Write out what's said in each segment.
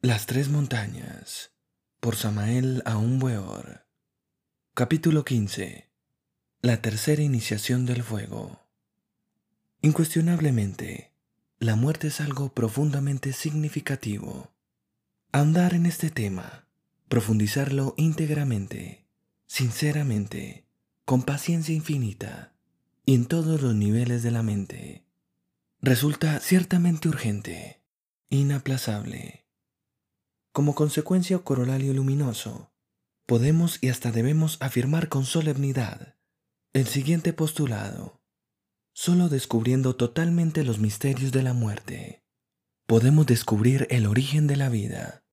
Las tres montañas por Samael Aumweor Capítulo 15 La tercera iniciación del fuego Incuestionablemente, la muerte es algo profundamente significativo. Andar en este tema, profundizarlo íntegramente, sinceramente, con paciencia infinita y en todos los niveles de la mente, resulta ciertamente urgente, inaplazable. Como consecuencia corolario luminoso, podemos y hasta debemos afirmar con solemnidad el siguiente postulado. Solo descubriendo totalmente los misterios de la muerte, podemos descubrir el origen de la vida.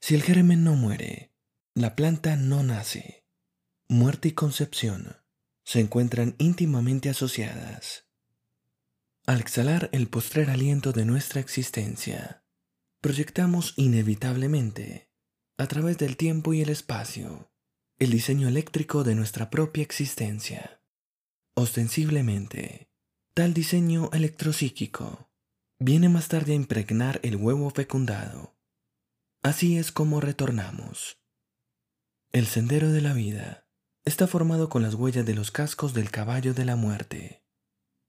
Si el germen no muere, la planta no nace. Muerte y concepción se encuentran íntimamente asociadas. Al exhalar el postrer aliento de nuestra existencia, proyectamos inevitablemente, a través del tiempo y el espacio, el diseño eléctrico de nuestra propia existencia. Ostensiblemente, tal diseño electropsíquico viene más tarde a impregnar el huevo fecundado. Así es como retornamos. El sendero de la vida está formado con las huellas de los cascos del caballo de la muerte.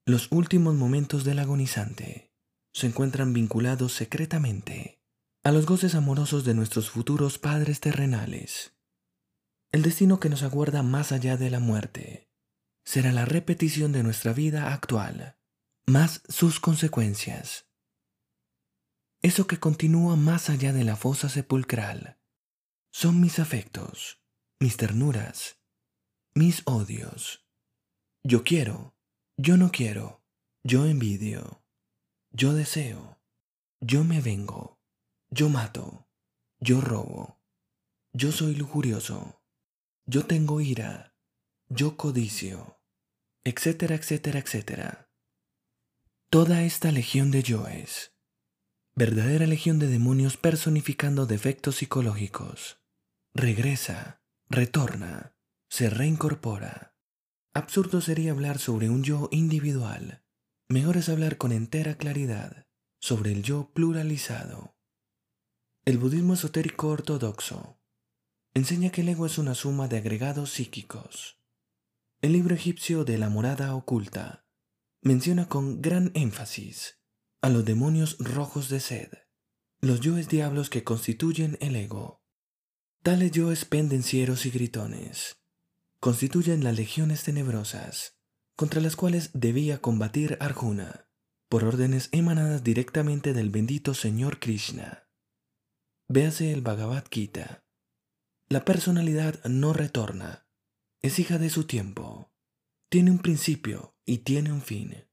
Los últimos momentos del agonizante se encuentran vinculados secretamente a los goces amorosos de nuestros futuros padres terrenales. El destino que nos aguarda más allá de la muerte será la repetición de nuestra vida actual, más sus consecuencias. Eso que continúa más allá de la fosa sepulcral son mis afectos, mis ternuras, mis odios. Yo quiero, yo no quiero, yo envidio, yo deseo, yo me vengo, yo mato, yo robo, yo soy lujurioso, yo tengo ira, yo codicio, etcétera, etcétera, etcétera. Toda esta legión de yoes, verdadera legión de demonios personificando defectos psicológicos, regresa, retorna, se reincorpora. Absurdo sería hablar sobre un yo individual. Mejor es hablar con entera claridad sobre el yo pluralizado. El budismo esotérico ortodoxo enseña que el ego es una suma de agregados psíquicos. El libro egipcio de la morada oculta menciona con gran énfasis a los demonios rojos de sed, los yoes diablos que constituyen el ego. Tales yoes pendencieros y gritones constituyen las legiones tenebrosas, contra las cuales debía combatir Arjuna, por órdenes emanadas directamente del bendito Señor Krishna. Véase el Bhagavad Gita. La personalidad no retorna, es hija de su tiempo, tiene un principio y tiene un fin.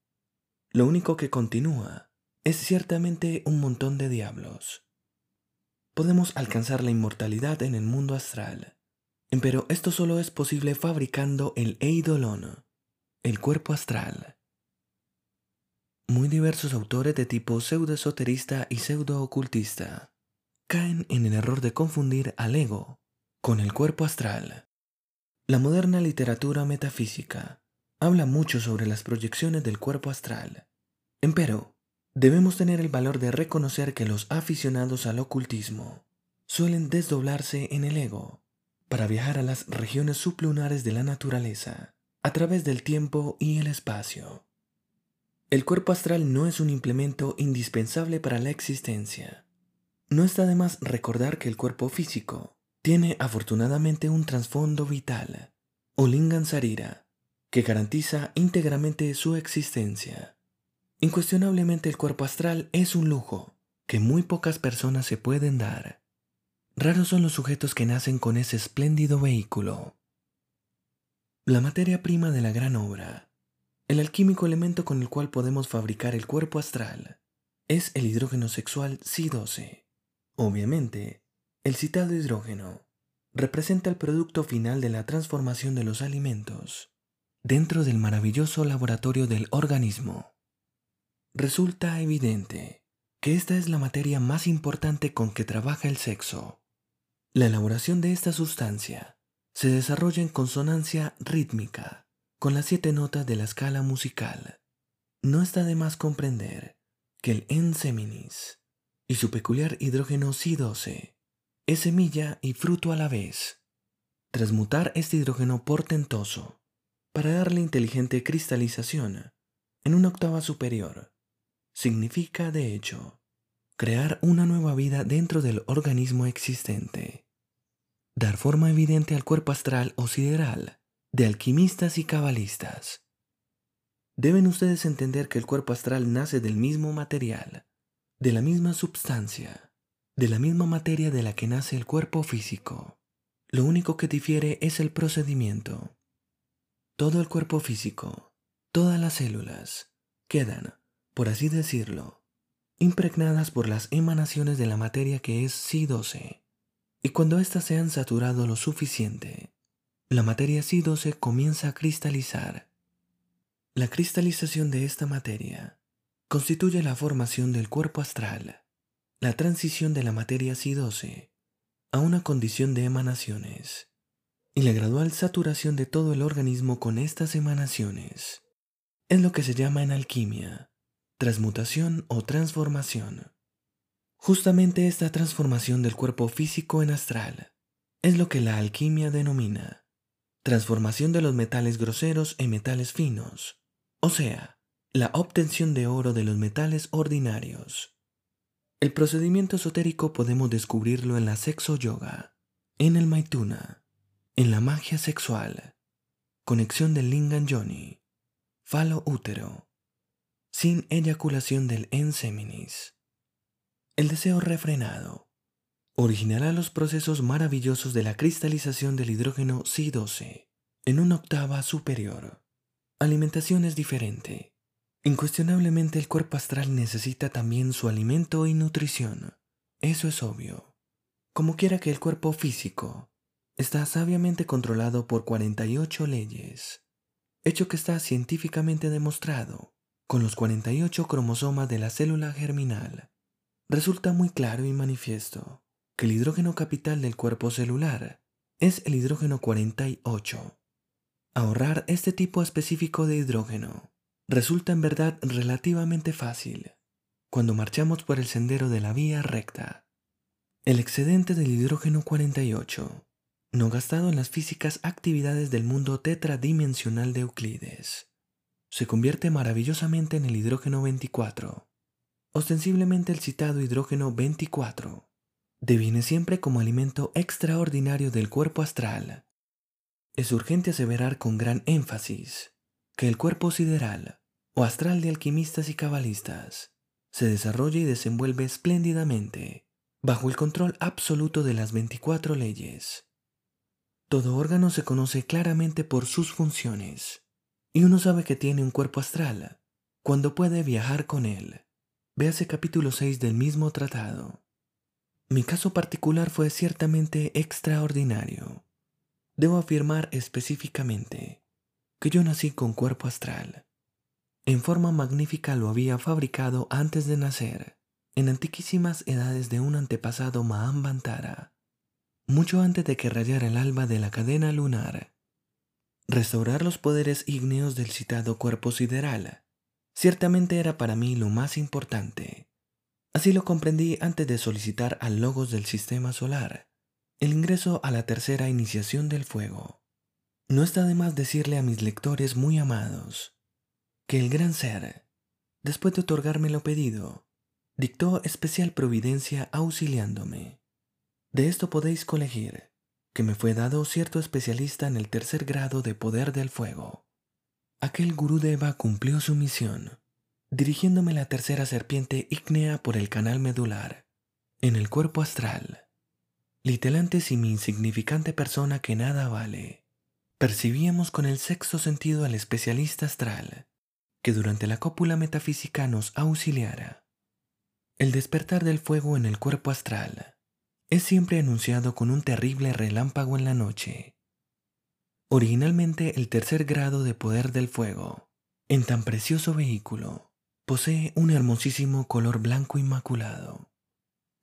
Lo único que continúa es ciertamente un montón de diablos. Podemos alcanzar la inmortalidad en el mundo astral, pero esto solo es posible fabricando el eidolon, el cuerpo astral. Muy diversos autores de tipo pseudo-esoterista y pseudo-ocultista caen en el error de confundir al ego con el cuerpo astral. La moderna literatura metafísica habla mucho sobre las proyecciones del cuerpo astral. Empero, debemos tener el valor de reconocer que los aficionados al ocultismo suelen desdoblarse en el ego para viajar a las regiones sublunares de la naturaleza, a través del tiempo y el espacio. El cuerpo astral no es un implemento indispensable para la existencia. No está de más recordar que el cuerpo físico tiene afortunadamente un trasfondo vital, o lingan sarira, que garantiza íntegramente su existencia. Incuestionablemente el cuerpo astral es un lujo que muy pocas personas se pueden dar. Raros son los sujetos que nacen con ese espléndido vehículo. La materia prima de la gran obra, el alquímico elemento con el cual podemos fabricar el cuerpo astral, es el hidrógeno sexual C12. Obviamente, el citado hidrógeno representa el producto final de la transformación de los alimentos dentro del maravilloso laboratorio del organismo. Resulta evidente que esta es la materia más importante con que trabaja el sexo. La elaboración de esta sustancia se desarrolla en consonancia rítmica con las siete notas de la escala musical. No está de más comprender que el enseminis y su peculiar hidrógeno Si12 es semilla y fruto a la vez. Transmutar este hidrógeno portentoso para darle inteligente cristalización en una octava superior significa, de hecho, crear una nueva vida dentro del organismo existente. Dar forma evidente al cuerpo astral o sideral de alquimistas y cabalistas. Deben ustedes entender que el cuerpo astral nace del mismo material, de la misma substancia, de la misma materia de la que nace el cuerpo físico. Lo único que difiere es el procedimiento. Todo el cuerpo físico, todas las células, quedan, por así decirlo, impregnadas por las emanaciones de la materia que es Si12. Y cuando éstas se han saturado lo suficiente, la materia Si12 comienza a cristalizar la cristalización de esta materia constituye la formación del cuerpo astral, la transición de la materia Si12 a una condición de emanaciones y la gradual saturación de todo el organismo con estas emanaciones. Es lo que se llama en alquimia transmutación o transformación. Justamente esta transformación del cuerpo físico en astral es lo que la alquimia denomina transformación de los metales groseros en metales finos o sea, la obtención de oro de los metales ordinarios. El procedimiento esotérico podemos descubrirlo en la sexo yoga, en el maituna, en la magia sexual, conexión del lingam yoni, falo útero, sin eyaculación del enseminis. El deseo refrenado originará los procesos maravillosos de la cristalización del hidrógeno Si12 en una octava superior alimentación es diferente. Incuestionablemente el cuerpo astral necesita también su alimento y nutrición. Eso es obvio. Como quiera que el cuerpo físico está sabiamente controlado por 48 leyes, hecho que está científicamente demostrado con los 48 cromosomas de la célula germinal. Resulta muy claro y manifiesto que el hidrógeno capital del cuerpo celular es el hidrógeno 48 Ahorrar este tipo específico de hidrógeno resulta en verdad relativamente fácil cuando marchamos por el sendero de la vía recta. El excedente del hidrógeno 48, no gastado en las físicas actividades del mundo tetradimensional de Euclides, se convierte maravillosamente en el hidrógeno 24. Ostensiblemente el citado hidrógeno 24 deviene siempre como alimento extraordinario del cuerpo astral es urgente aseverar con gran énfasis que el cuerpo sideral o astral de alquimistas y cabalistas se desarrolla y desenvuelve espléndidamente bajo el control absoluto de las 24 leyes. Todo órgano se conoce claramente por sus funciones y uno sabe que tiene un cuerpo astral cuando puede viajar con él. Véase capítulo 6 del mismo tratado. Mi caso particular fue ciertamente extraordinario. Debo afirmar específicamente que yo nací con cuerpo astral. En forma magnífica lo había fabricado antes de nacer, en antiquísimas edades de un antepasado Mahambantara, mucho antes de que rayara el alba de la cadena lunar. Restaurar los poderes ígneos del citado cuerpo sideral ciertamente era para mí lo más importante. Así lo comprendí antes de solicitar al logos del sistema solar el ingreso a la tercera iniciación del fuego. No está de más decirle a mis lectores muy amados que el gran ser, después de otorgarme lo pedido, dictó especial providencia auxiliándome. De esto podéis colegir que me fue dado cierto especialista en el tercer grado de poder del fuego. Aquel Gurudeva cumplió su misión, dirigiéndome la tercera serpiente ígnea por el canal medular, en el cuerpo astral. Litelantes y mi insignificante persona que nada vale, percibíamos con el sexto sentido al especialista astral, que durante la cópula metafísica nos auxiliara. El despertar del fuego en el cuerpo astral es siempre anunciado con un terrible relámpago en la noche. Originalmente el tercer grado de poder del fuego, en tan precioso vehículo, posee un hermosísimo color blanco inmaculado.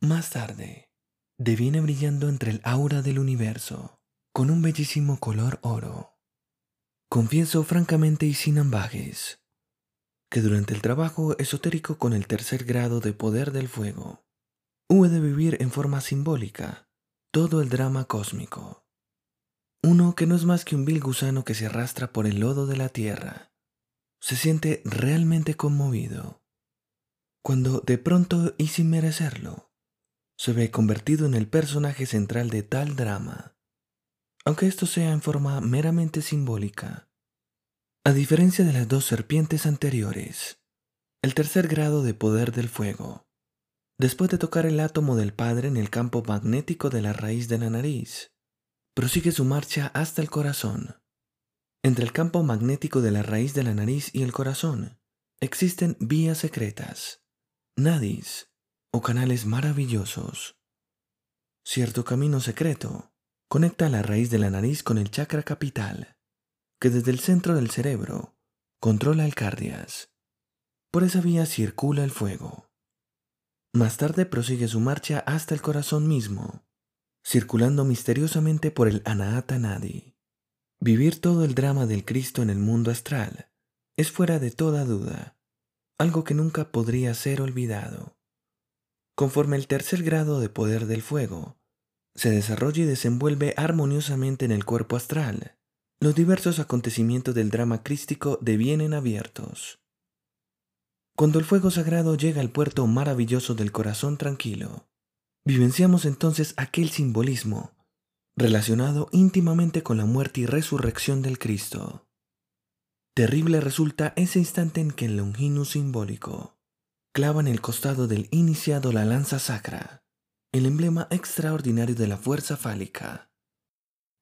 Más tarde, deviene brillando entre el aura del universo, con un bellísimo color oro. Confieso francamente y sin ambajes, que durante el trabajo esotérico con el tercer grado de poder del fuego, hube de vivir en forma simbólica todo el drama cósmico. Uno que no es más que un vil gusano que se arrastra por el lodo de la tierra, se siente realmente conmovido cuando de pronto y sin merecerlo, se ve convertido en el personaje central de tal drama, aunque esto sea en forma meramente simbólica. A diferencia de las dos serpientes anteriores, el tercer grado de poder del fuego después de tocar el átomo del Padre en el campo magnético de la raíz de la nariz. Prosigue su marcha hasta el corazón. Entre el campo magnético de la raíz de la nariz y el corazón existen vías secretas, nadis o canales maravillosos. Cierto camino secreto conecta la raíz de la nariz con el chakra capital, que desde el centro del cerebro controla el cardias. Por esa vía circula el fuego. Más tarde prosigue su marcha hasta el corazón mismo, circulando misteriosamente por el Anahata Nadi. Vivir todo el drama del Cristo en el mundo astral es fuera de toda duda, algo que nunca podría ser olvidado. Conforme el tercer grado de poder del fuego se desarrolla y desenvuelve armoniosamente en el cuerpo astral, los diversos acontecimientos del drama crístico devienen abiertos. Cuando el fuego sagrado llega al puerto maravilloso del corazón tranquilo, vivenciamos entonces aquel simbolismo relacionado íntimamente con la muerte y resurrección del Cristo. Terrible resulta ese instante en que el Longinus simbólico clava en el costado del iniciado la lanza sacra, el emblema extraordinario de la fuerza fálica.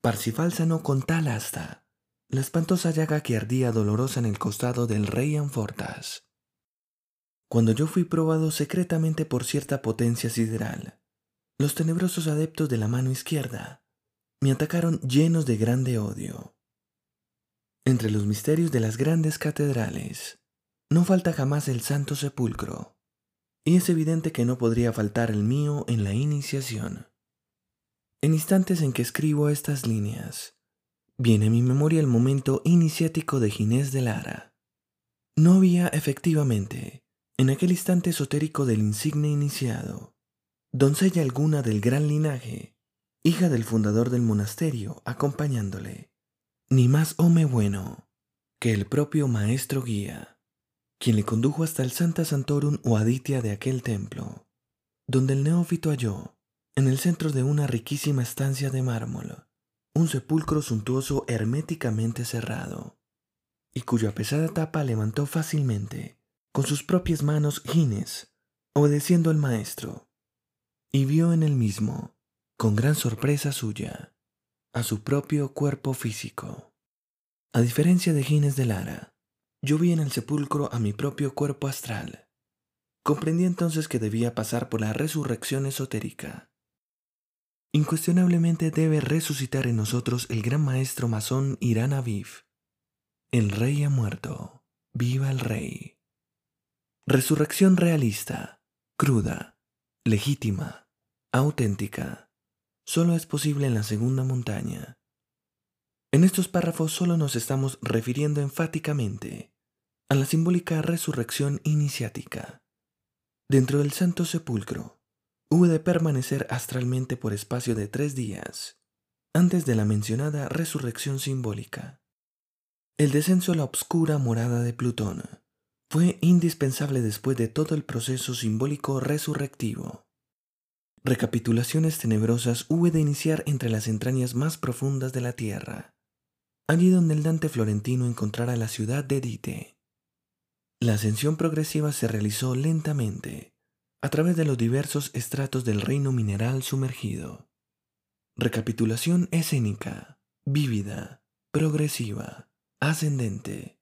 Parsifal sanó con tal asta la espantosa llaga que ardía dolorosa en el costado del rey Anfortas cuando yo fui probado secretamente por cierta potencia sideral, los tenebrosos adeptos de la mano izquierda me atacaron llenos de grande odio. Entre los misterios de las grandes catedrales, no falta jamás el Santo Sepulcro, y es evidente que no podría faltar el mío en la iniciación. En instantes en que escribo estas líneas, viene a mi memoria el momento iniciático de Ginés de Lara. No había efectivamente en aquel instante esotérico del insigne iniciado, doncella alguna del gran linaje, hija del fundador del monasterio, acompañándole, ni más home bueno que el propio maestro guía, quien le condujo hasta el Santa Santorum o Aditia de aquel templo, donde el neófito halló, en el centro de una riquísima estancia de mármol, un sepulcro suntuoso herméticamente cerrado, y cuya pesada tapa levantó fácilmente con sus propias manos Gines, obedeciendo al maestro, y vio en el mismo, con gran sorpresa suya, a su propio cuerpo físico. A diferencia de Gines de Lara, yo vi en el sepulcro a mi propio cuerpo astral. Comprendí entonces que debía pasar por la resurrección esotérica. Incuestionablemente debe resucitar en nosotros el gran maestro masón Irán Aviv. El rey ha muerto. Viva el rey. Resurrección realista, cruda, legítima, auténtica, solo es posible en la segunda montaña. En estos párrafos solo nos estamos refiriendo enfáticamente a la simbólica resurrección iniciática. Dentro del Santo Sepulcro, hubo de permanecer astralmente por espacio de tres días, antes de la mencionada resurrección simbólica. El descenso a la obscura morada de Plutón fue indispensable después de todo el proceso simbólico resurrectivo. Recapitulaciones tenebrosas hube de iniciar entre las entrañas más profundas de la tierra, allí donde el Dante florentino encontrara la ciudad de Dite. La ascensión progresiva se realizó lentamente, a través de los diversos estratos del reino mineral sumergido. Recapitulación escénica, vívida, progresiva, ascendente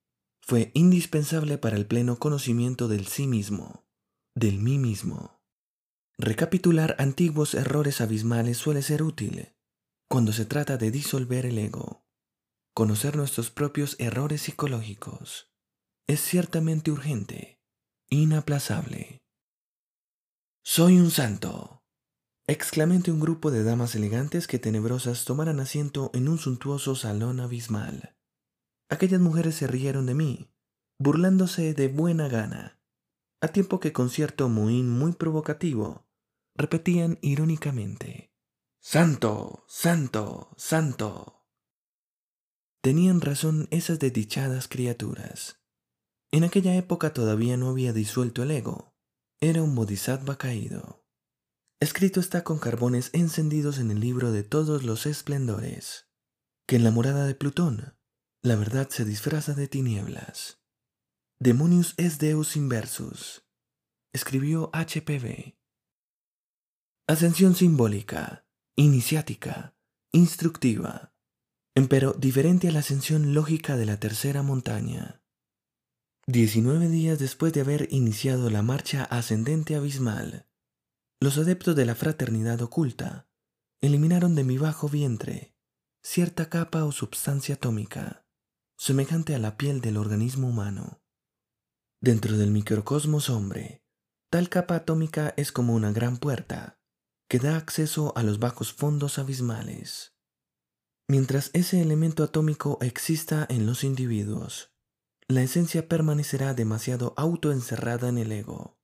fue indispensable para el pleno conocimiento del sí mismo, del mí mismo. Recapitular antiguos errores abismales suele ser útil cuando se trata de disolver el ego. Conocer nuestros propios errores psicológicos es ciertamente urgente, inaplazable. Soy un santo, exclamé un grupo de damas elegantes que tenebrosas tomaran asiento en un suntuoso salón abismal. Aquellas mujeres se rieron de mí, burlándose de buena gana, a tiempo que con cierto mohín muy provocativo, repetían irónicamente, Santo, Santo, Santo. Tenían razón esas desdichadas criaturas. En aquella época todavía no había disuelto el ego. Era un bodhisattva caído. Escrito está con carbones encendidos en el libro de todos los esplendores, que en la morada de Plutón la verdad se disfraza de tinieblas. Demonius es Deus inversus, escribió HPV. Ascensión simbólica, iniciática, instructiva, empero diferente a la ascensión lógica de la tercera montaña. Diecinueve días después de haber iniciado la marcha ascendente abismal, los adeptos de la fraternidad oculta eliminaron de mi bajo vientre cierta capa o substancia atómica, semejante a la piel del organismo humano. Dentro del microcosmos hombre, tal capa atómica es como una gran puerta que da acceso a los bajos fondos abismales. Mientras ese elemento atómico exista en los individuos, la esencia permanecerá demasiado autoencerrada en el ego.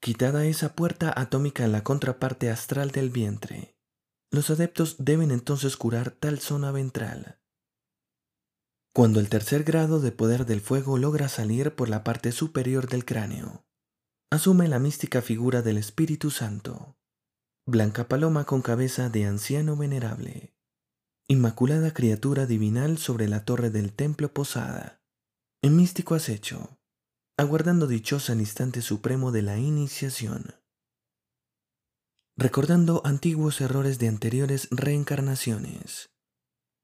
Quitada esa puerta atómica en la contraparte astral del vientre, los adeptos deben entonces curar tal zona ventral. Cuando el tercer grado de poder del fuego logra salir por la parte superior del cráneo, asume la mística figura del Espíritu Santo, blanca paloma con cabeza de anciano venerable, inmaculada criatura divinal sobre la torre del templo posada, en místico acecho, aguardando dichosa el instante supremo de la iniciación. Recordando antiguos errores de anteriores reencarnaciones,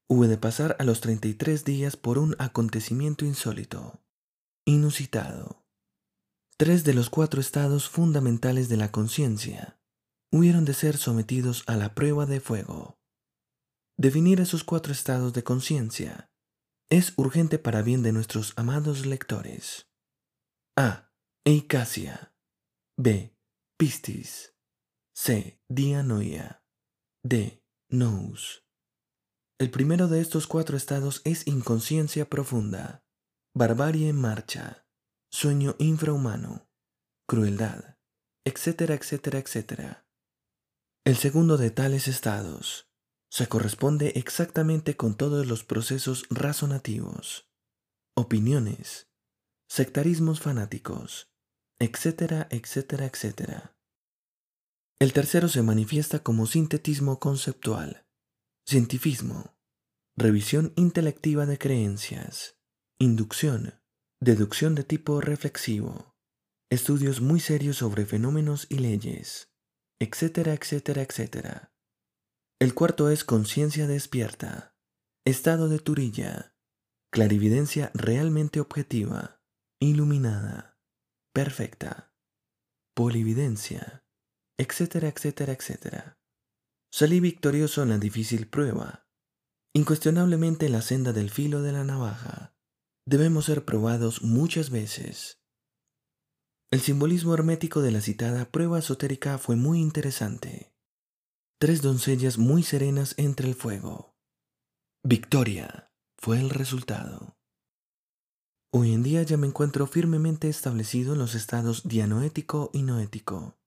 Hube de pasar a los 33 días por un acontecimiento insólito, inusitado. Tres de los cuatro estados fundamentales de la conciencia hubieron de ser sometidos a la prueba de fuego. Definir esos cuatro estados de conciencia es urgente para bien de nuestros amados lectores. A. Eicasia. B. Pistis. C. Dianoia. D. Nous. El primero de estos cuatro estados es inconsciencia profunda, barbarie en marcha, sueño infrahumano, crueldad, etcétera, etcétera, etcétera. El segundo de tales estados se corresponde exactamente con todos los procesos razonativos, opiniones, sectarismos fanáticos, etcétera, etcétera, etcétera. El tercero se manifiesta como sintetismo conceptual, cientifismo, revisión intelectiva de creencias, inducción, deducción de tipo reflexivo, estudios muy serios sobre fenómenos y leyes, etcétera, etcétera, etcétera. El cuarto es conciencia despierta, estado de turilla, clarividencia realmente objetiva, iluminada, perfecta, polividencia, etcétera, etcétera, etcétera. Salí victorioso en la difícil prueba. Incuestionablemente en la senda del filo de la navaja. Debemos ser probados muchas veces. El simbolismo hermético de la citada prueba esotérica fue muy interesante. Tres doncellas muy serenas entre el fuego. Victoria fue el resultado. Hoy en día ya me encuentro firmemente establecido en los estados dianoético y noético.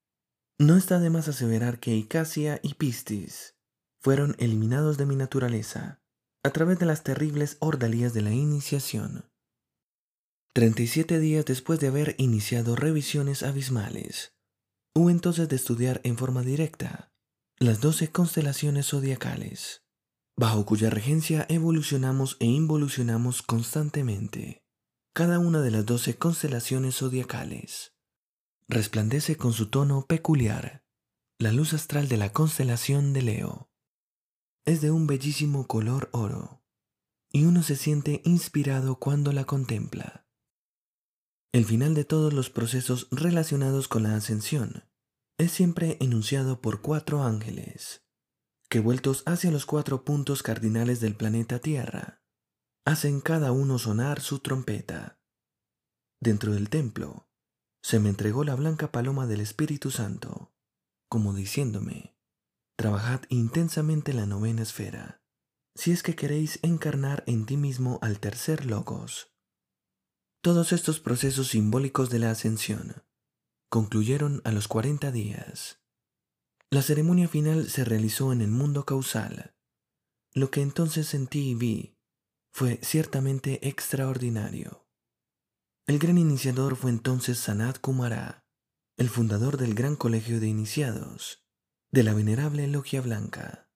No está de más aseverar que Icasia y Pistis fueron eliminados de mi naturaleza a través de las terribles ordalías de la iniciación. 37 días después de haber iniciado revisiones abismales, hubo entonces de estudiar en forma directa las doce constelaciones zodiacales, bajo cuya regencia evolucionamos e involucionamos constantemente. Cada una de las doce constelaciones zodiacales resplandece con su tono peculiar. La luz astral de la constelación de Leo es de un bellísimo color oro, y uno se siente inspirado cuando la contempla. El final de todos los procesos relacionados con la ascensión es siempre enunciado por cuatro ángeles, que vueltos hacia los cuatro puntos cardinales del planeta Tierra, hacen cada uno sonar su trompeta. Dentro del templo, se me entregó la blanca paloma del Espíritu Santo, como diciéndome, trabajad intensamente la novena esfera, si es que queréis encarnar en ti mismo al tercer logos. Todos estos procesos simbólicos de la ascensión concluyeron a los cuarenta días, La ceremonia final se realizó en el mundo causal. Lo que entonces sentí y vi fue ciertamente extraordinario. El gran iniciador fue entonces Sanat Kumara, el fundador del gran colegio de iniciados, de la venerable logia blanca.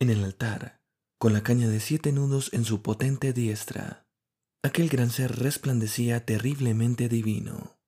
En el altar, con la caña de siete nudos en su potente diestra, aquel gran ser resplandecía terriblemente divino.